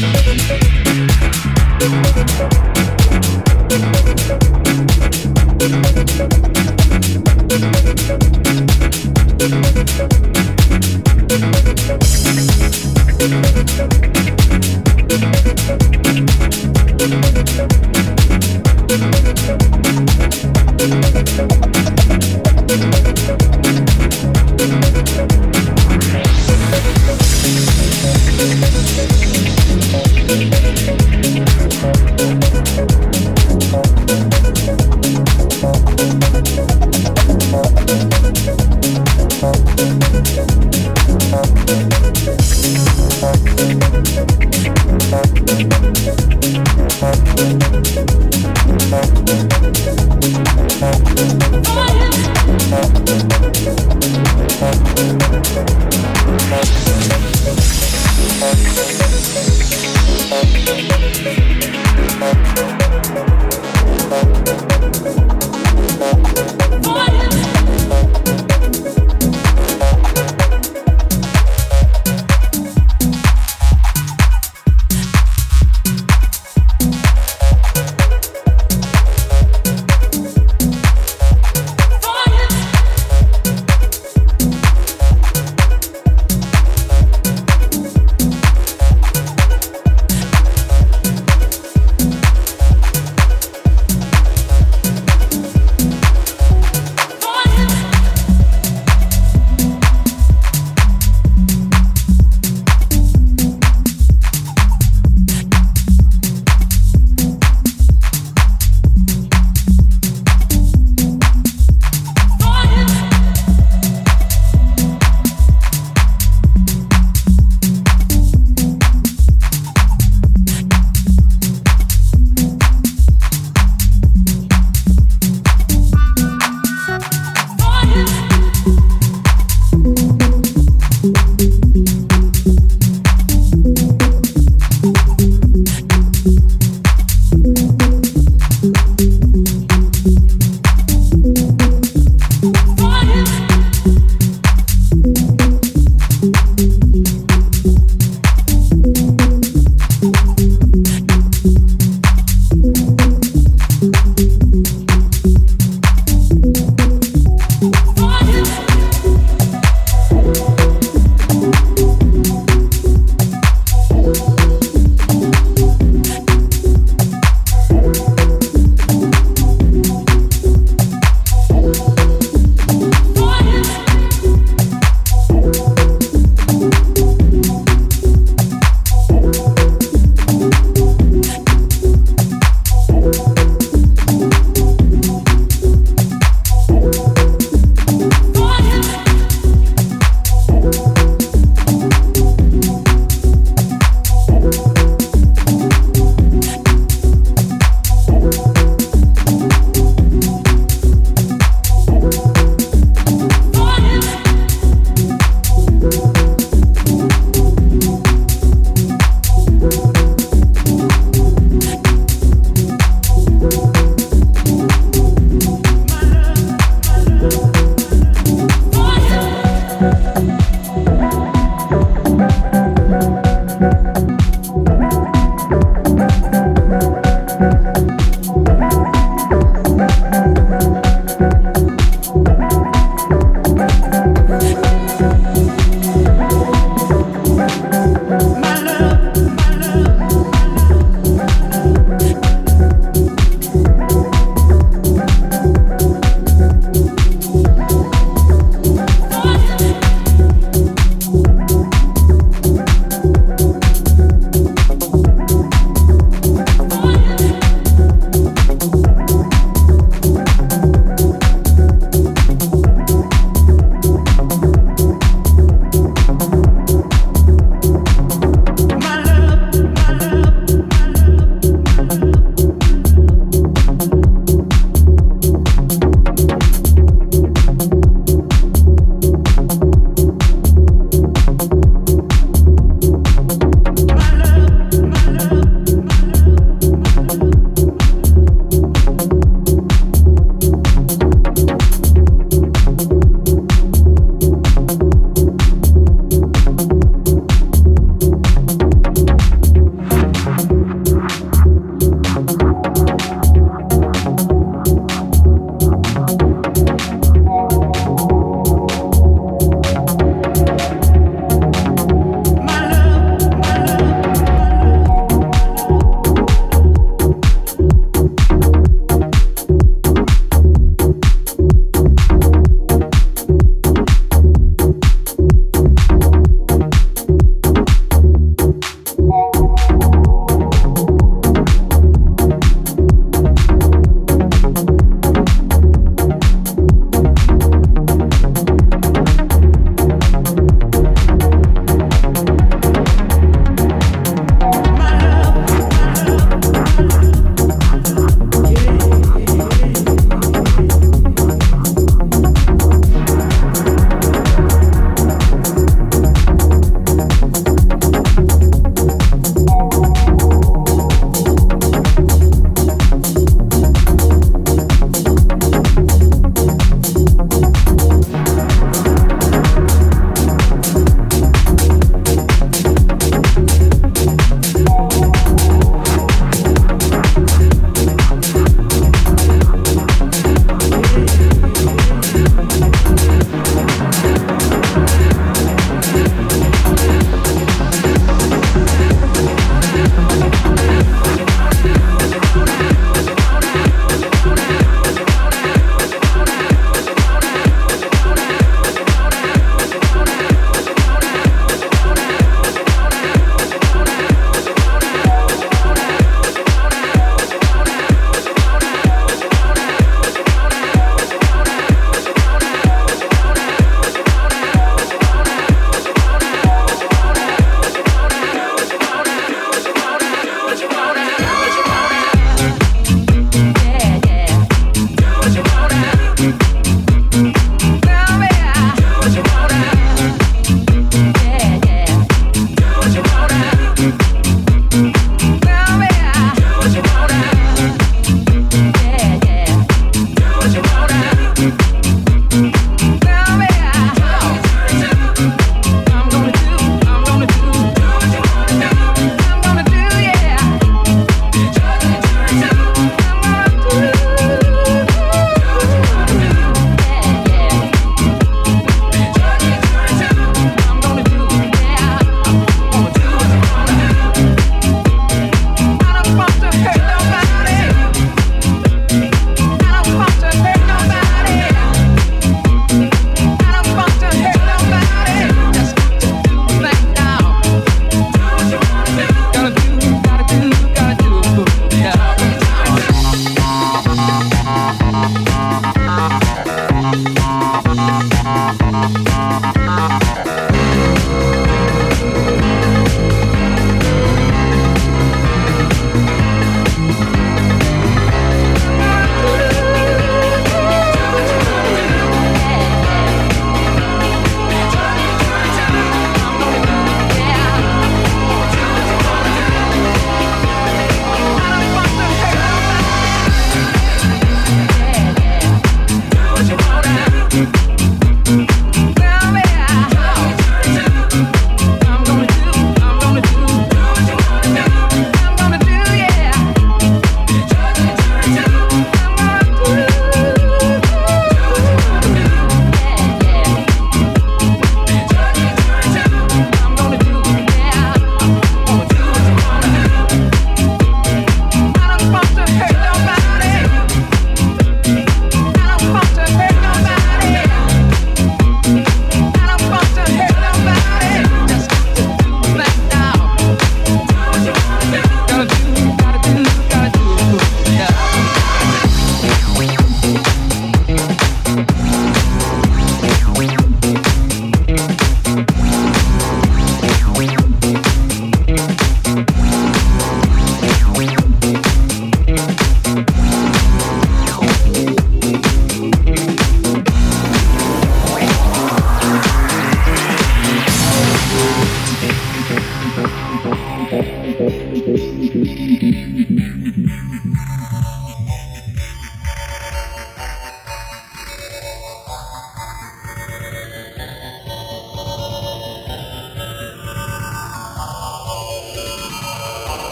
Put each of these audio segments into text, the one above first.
Thank you.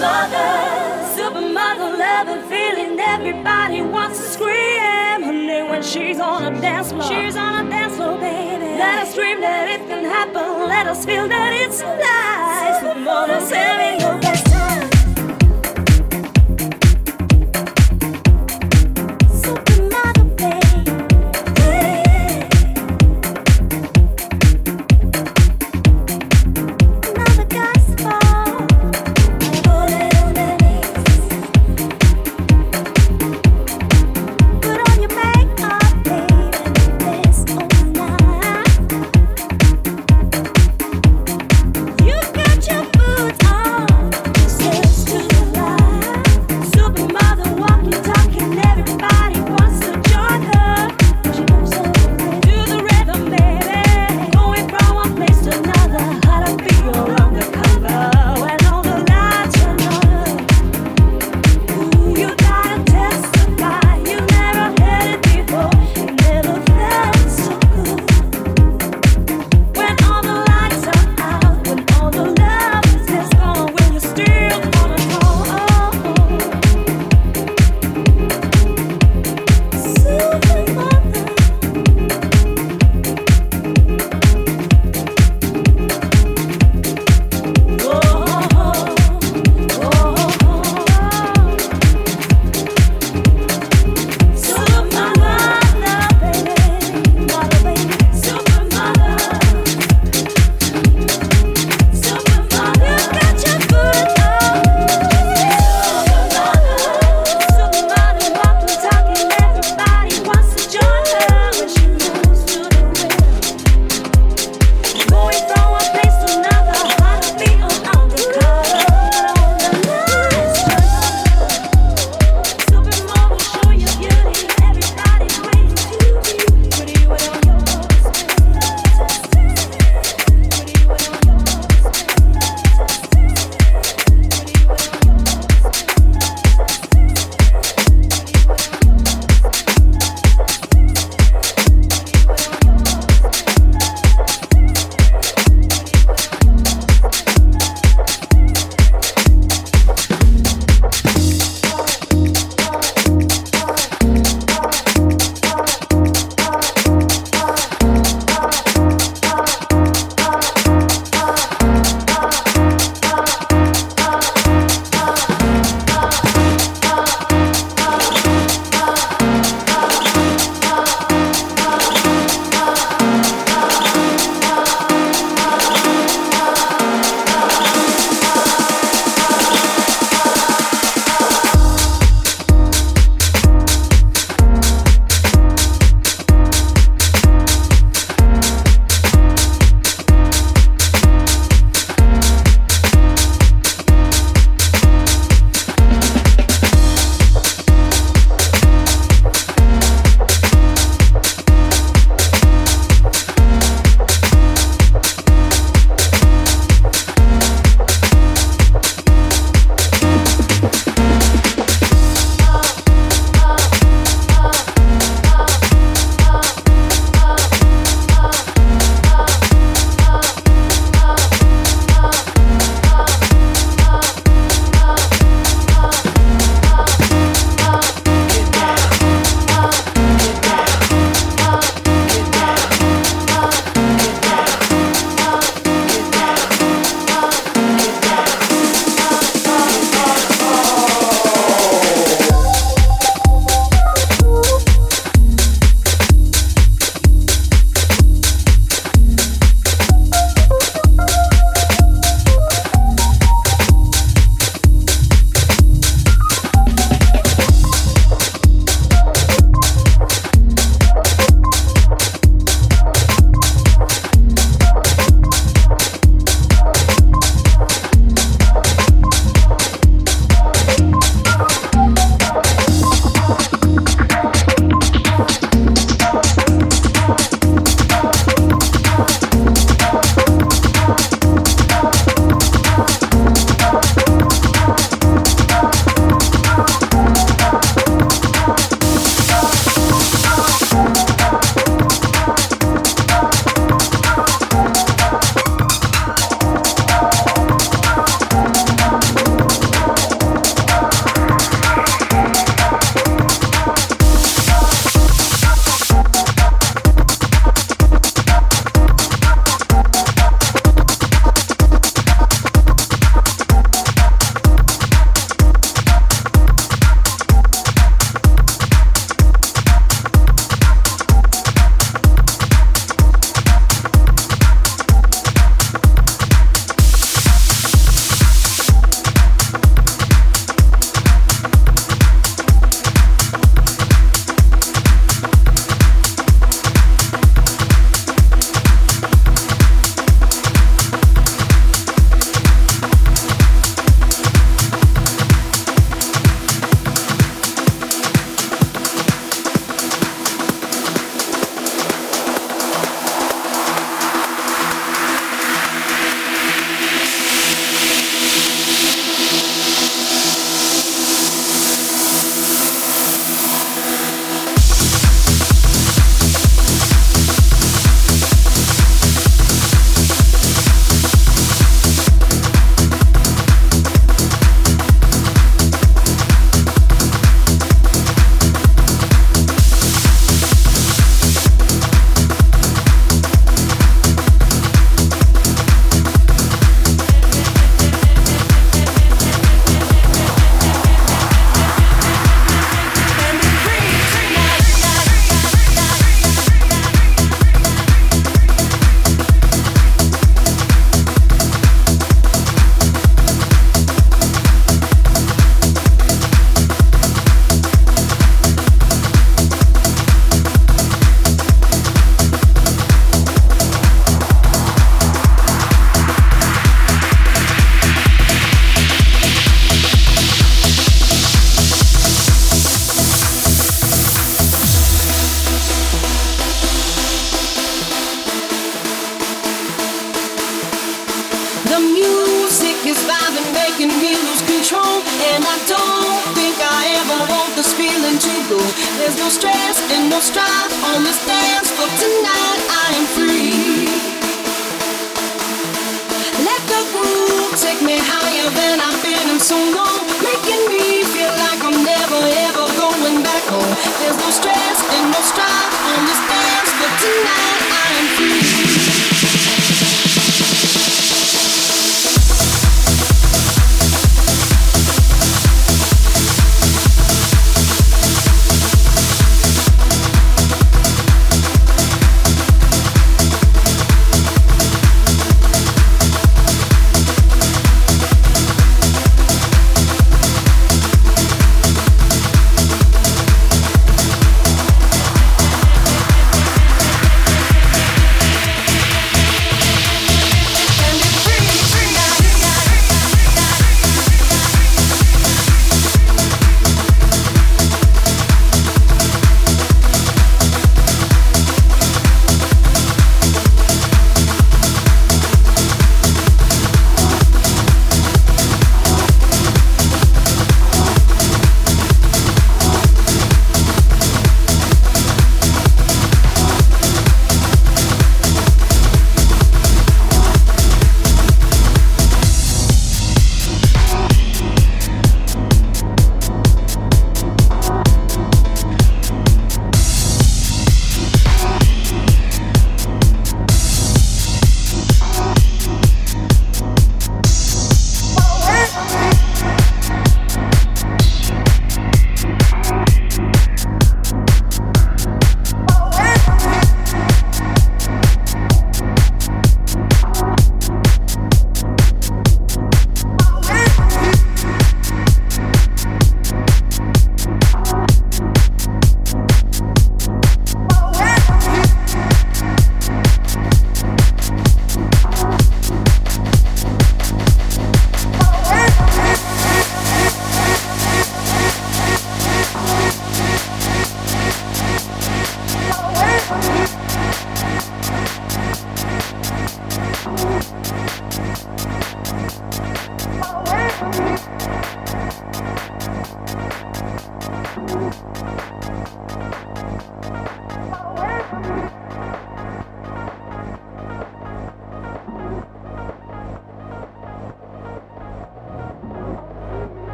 mother, supermodel loving feeling. Everybody wants to scream her name when she's on a dance floor. She's on a dance floor, baby. Let us dream that it can happen. Let us feel that it's alive. Supermodel, saving.